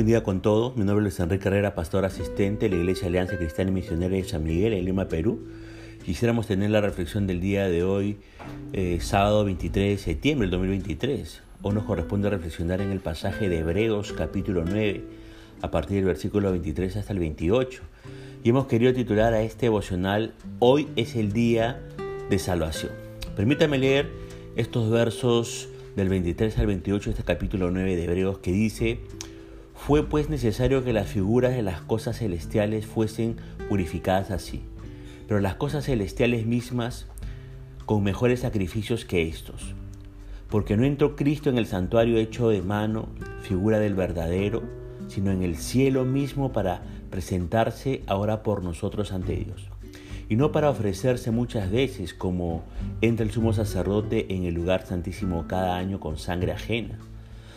buen día con todos. Mi nombre es Enrique Herrera, pastor asistente de la Iglesia Alianza Cristiana y Misionera de San Miguel, en Lima, Perú. Quisiéramos tener la reflexión del día de hoy, eh, sábado 23 de septiembre del 2023. Hoy nos corresponde reflexionar en el pasaje de Hebreos capítulo 9, a partir del versículo 23 hasta el 28. Y hemos querido titular a este devocional Hoy es el día de salvación. Permítame leer estos versos del 23 al 28 de este capítulo 9 de Hebreos que dice, fue pues necesario que las figuras de las cosas celestiales fuesen purificadas así, pero las cosas celestiales mismas con mejores sacrificios que estos. Porque no entró Cristo en el santuario hecho de mano, figura del verdadero, sino en el cielo mismo para presentarse ahora por nosotros ante Dios. Y no para ofrecerse muchas veces como entra el sumo sacerdote en el lugar santísimo cada año con sangre ajena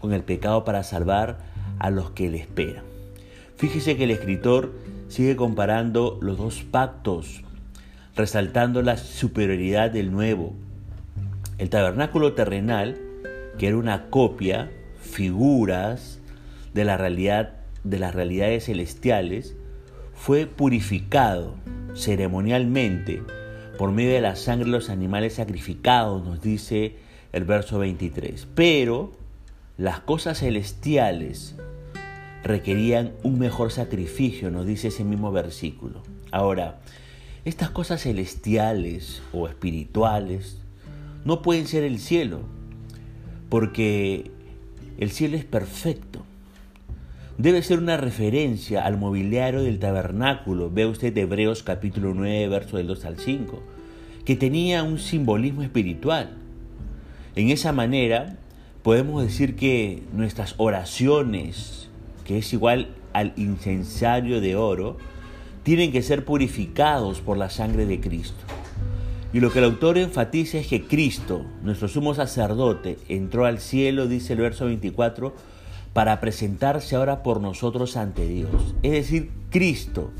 con el pecado para salvar a los que le esperan. Fíjese que el escritor sigue comparando los dos pactos, resaltando la superioridad del nuevo. El tabernáculo terrenal, que era una copia, figuras de la realidad de las realidades celestiales, fue purificado ceremonialmente por medio de la sangre de los animales sacrificados, nos dice el verso 23. Pero las cosas celestiales requerían un mejor sacrificio, nos dice ese mismo versículo. Ahora, estas cosas celestiales o espirituales no pueden ser el cielo, porque el cielo es perfecto. Debe ser una referencia al mobiliario del tabernáculo, ve usted Hebreos capítulo 9, verso del 2 al 5, que tenía un simbolismo espiritual. En esa manera, podemos decir que nuestras oraciones, que es igual al incensario de oro, tienen que ser purificados por la sangre de Cristo. Y lo que el autor enfatiza es que Cristo, nuestro sumo sacerdote, entró al cielo, dice el verso 24, para presentarse ahora por nosotros ante Dios. Es decir, Cristo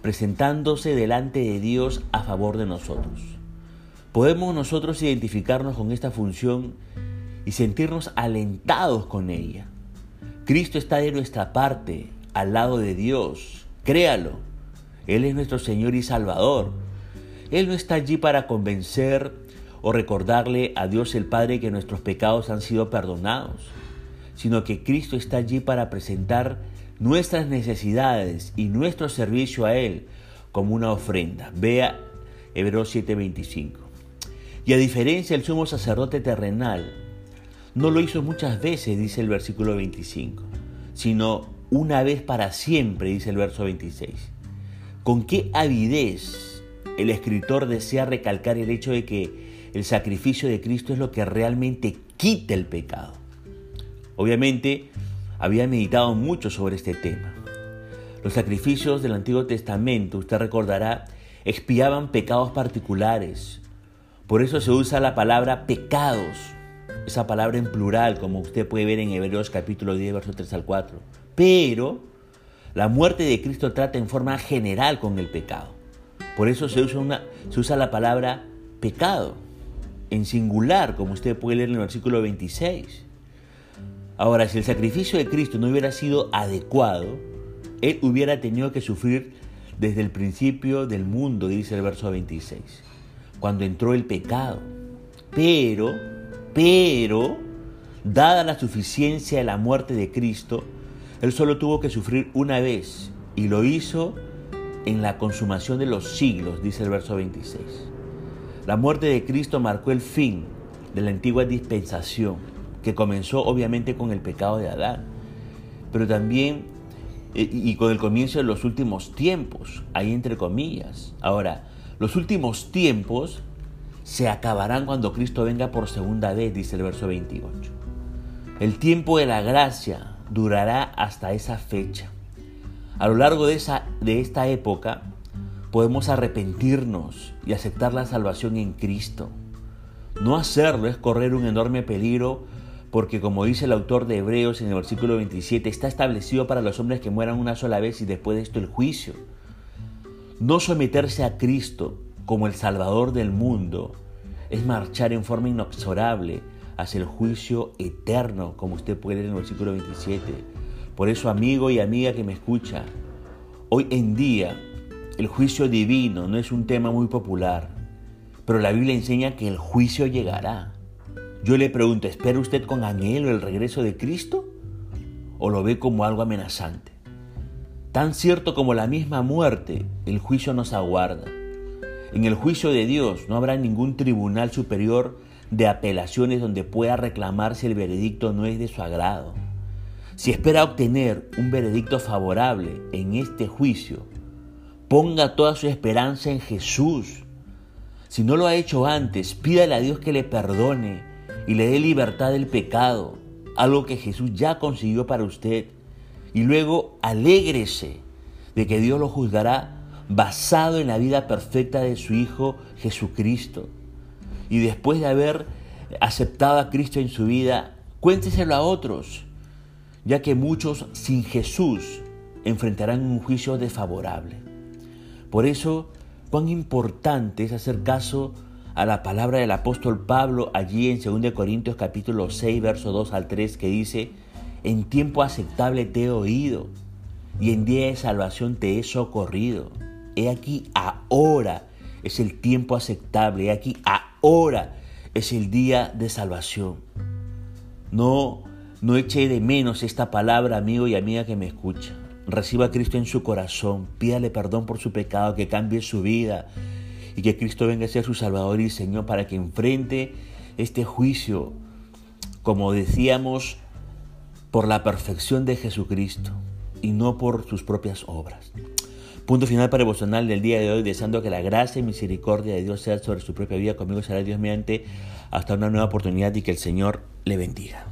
presentándose delante de Dios a favor de nosotros. Podemos nosotros identificarnos con esta función y sentirnos alentados con ella. Cristo está de nuestra parte, al lado de Dios. Créalo. Él es nuestro Señor y Salvador. Él no está allí para convencer o recordarle a Dios el Padre que nuestros pecados han sido perdonados, sino que Cristo está allí para presentar nuestras necesidades y nuestro servicio a Él como una ofrenda. Vea Hebreos 7:25. Y a diferencia del sumo sacerdote terrenal, no lo hizo muchas veces, dice el versículo 25, sino una vez para siempre, dice el verso 26. ¿Con qué avidez el escritor desea recalcar el hecho de que el sacrificio de Cristo es lo que realmente quita el pecado? Obviamente, había meditado mucho sobre este tema. Los sacrificios del Antiguo Testamento, usted recordará, expiaban pecados particulares. Por eso se usa la palabra pecados esa palabra en plural, como usted puede ver en Hebreos capítulo 10, verso 3 al 4. Pero la muerte de Cristo trata en forma general con el pecado. Por eso se usa, una, se usa la palabra pecado, en singular, como usted puede leer en el versículo 26. Ahora, si el sacrificio de Cristo no hubiera sido adecuado, Él hubiera tenido que sufrir desde el principio del mundo, dice el verso 26, cuando entró el pecado. Pero pero, dada la suficiencia de la muerte de Cristo, Él solo tuvo que sufrir una vez y lo hizo en la consumación de los siglos, dice el verso 26. La muerte de Cristo marcó el fin de la antigua dispensación, que comenzó obviamente con el pecado de Adán, pero también y con el comienzo de los últimos tiempos, ahí entre comillas. Ahora, los últimos tiempos se acabarán cuando Cristo venga por segunda vez, dice el verso 28. El tiempo de la gracia durará hasta esa fecha. A lo largo de, esa, de esta época podemos arrepentirnos y aceptar la salvación en Cristo. No hacerlo es correr un enorme peligro porque como dice el autor de Hebreos en el versículo 27, está establecido para los hombres que mueran una sola vez y después de esto el juicio. No someterse a Cristo como el Salvador del mundo es marchar en forma inexorable hacia el juicio eterno, como usted puede leer en el versículo 27. Por eso, amigo y amiga que me escucha, hoy en día el juicio divino no es un tema muy popular, pero la Biblia enseña que el juicio llegará. Yo le pregunto, ¿espera usted con anhelo el regreso de Cristo? ¿O lo ve como algo amenazante? Tan cierto como la misma muerte, el juicio nos aguarda. En el juicio de Dios no habrá ningún tribunal superior de apelaciones donde pueda reclamar si el veredicto no es de su agrado. Si espera obtener un veredicto favorable en este juicio, ponga toda su esperanza en Jesús. Si no lo ha hecho antes, pídale a Dios que le perdone y le dé libertad del pecado, algo que Jesús ya consiguió para usted. Y luego alégrese de que Dios lo juzgará basado en la vida perfecta de su Hijo Jesucristo. Y después de haber aceptado a Cristo en su vida, cuénteselo a otros, ya que muchos sin Jesús enfrentarán un juicio desfavorable. Por eso, cuán importante es hacer caso a la palabra del apóstol Pablo allí en 2 Corintios capítulo 6, verso 2 al 3, que dice, en tiempo aceptable te he oído y en día de salvación te he socorrido. He aquí ahora es el tiempo aceptable. He aquí ahora es el día de salvación. No, no eche de menos esta palabra, amigo y amiga que me escucha. Reciba a Cristo en su corazón, pídale perdón por su pecado, que cambie su vida y que Cristo venga a ser su Salvador y Señor para que enfrente este juicio, como decíamos, por la perfección de Jesucristo y no por sus propias obras. Punto final para el del día de hoy, deseando que la gracia y misericordia de Dios sea sobre su propia vida. Conmigo será Dios mediante hasta una nueva oportunidad y que el Señor le bendiga.